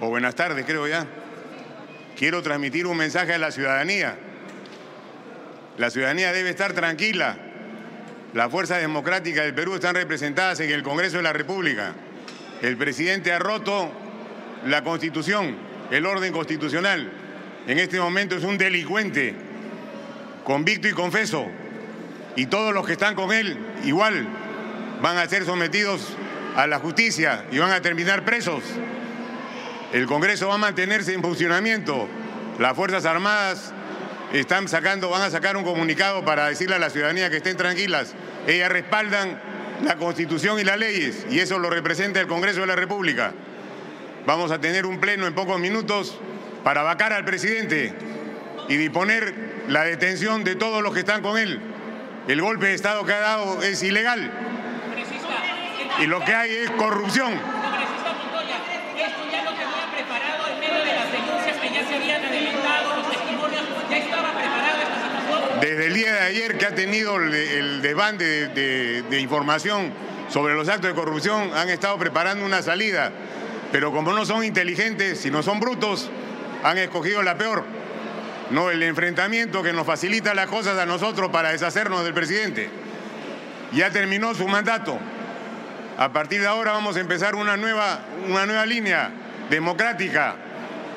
o buenas tardes creo ya. Quiero transmitir un mensaje a la ciudadanía. La ciudadanía debe estar tranquila. Las fuerzas democráticas del Perú están representadas en el Congreso de la República. El presidente ha roto la Constitución, el orden constitucional. En este momento es un delincuente, convicto y confeso. Y todos los que están con él, igual, van a ser sometidos a la justicia y van a terminar presos. El Congreso va a mantenerse en funcionamiento. Las Fuerzas Armadas están sacando, van a sacar un comunicado para decirle a la ciudadanía que estén tranquilas. Ellas respaldan la Constitución y las leyes y eso lo representa el Congreso de la República. Vamos a tener un pleno en pocos minutos para vacar al presidente y disponer la detención de todos los que están con él. El golpe de Estado que ha dado es ilegal y lo que hay es corrupción. Desde el día de ayer que ha tenido el, desbande de, información sobre los actos de corrupción, han estado preparando una salida. Pero como no son inteligentes, si no son brutos, han escogido la peor. No el enfrentamiento que nos facilita las cosas a nosotros para deshacernos del presidente. Ya terminó su mandato. A partir de ahora vamos a empezar una nueva, una nueva línea democrática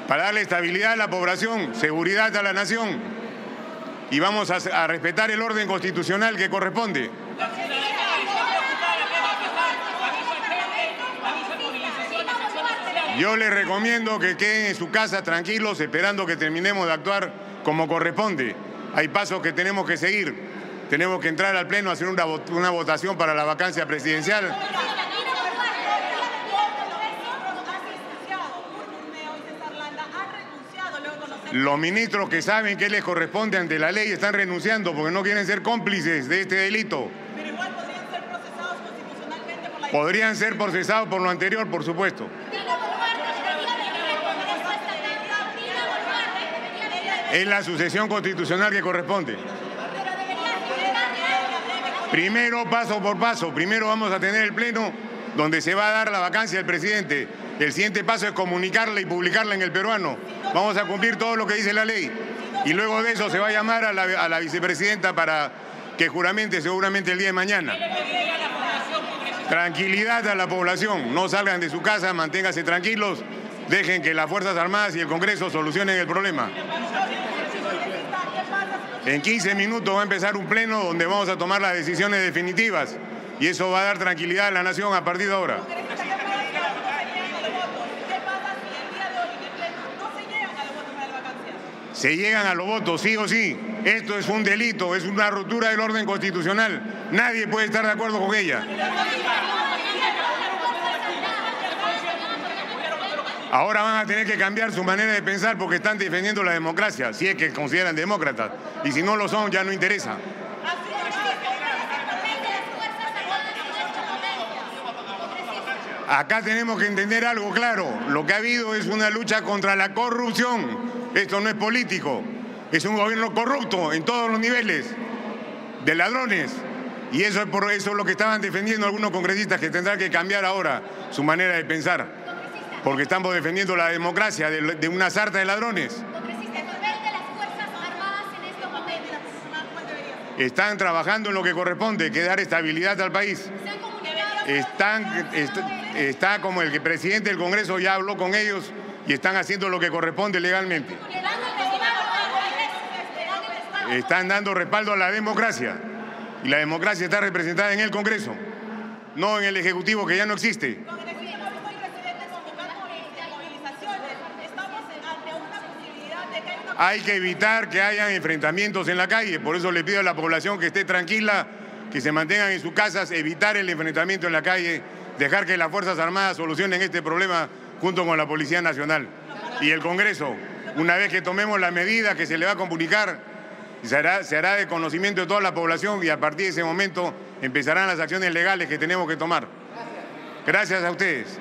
para darle estabilidad a la población, seguridad a la nación y vamos a, respetar el orden constitucional que corresponde. Yo les recomiendo que queden en su casa tranquilos esperando que terminemos de actuar como corresponde. Hay pasos que tenemos que seguir. Tenemos que entrar al Pleno a hacer una, votación para la vacancia presidencial. Los ministros que saben que les corresponde ante la ley están renunciando porque no quieren ser cómplices de este delito. Pero igual podrían ser procesados constitucionalmente por la... Podrían ser procesados por lo anterior, por supuesto. Es la sucesión constitucional que corresponde. Primero, paso por paso. Primero vamos a tener el pleno donde se va a dar la vacancia del presidente. El siguiente paso es comunicarla y publicarla en el peruano. Vamos a cumplir todo lo que dice la ley. Y luego de eso se va a llamar a la, vicepresidenta para que juramente seguramente el día de mañana. Tranquilidad a la población. No salgan de su casa, manténganse tranquilos. Dejen que las Fuerzas Armadas y el Congreso solucionen el problema. En 15 minutos va a empezar un pleno donde vamos a tomar las decisiones definitivas y eso va a dar tranquilidad a la nación a partir de ahora. Se llegan a los votos, sí o sí. Esto es un delito, es una ruptura del orden constitucional. Nadie puede estar de acuerdo con ella. Ahora van a tener que cambiar su manera de pensar porque están defendiendo la democracia, si es que consideran demócratas. Y si no lo son, ya no interesa. Acá tenemos que entender algo claro. Lo que ha habido es una lucha contra la corrupción. Esto no es político. Es un gobierno corrupto en todos los niveles. De ladrones. Y eso es por eso lo que estaban defendiendo algunos congresistas que tendrán que cambiar ahora su manera de pensar. Porque estamos defendiendo la democracia de, una sarta de ladrones. Están trabajando en lo que corresponde, que dar estabilidad al país. Está como el presidente del Congreso ya habló con ellos y están haciendo lo que corresponde legalmente. Están dando respaldo a la democracia y la democracia está representada en el Congreso, no en el Ejecutivo que ya no existe. Hay que evitar que haya enfrentamientos en la calle, por eso le pido a la población que esté tranquila, que se mantengan en sus casas, evitar el enfrentamiento en la calle, dejar que las Fuerzas Armadas solucionen este problema junto con la Policía Nacional y el Congreso. Una vez que tomemos la medida que se le va a comunicar, se hará, se hará de conocimiento de toda la población y a partir de ese momento empezarán las acciones legales que tenemos que tomar. Gracias a ustedes.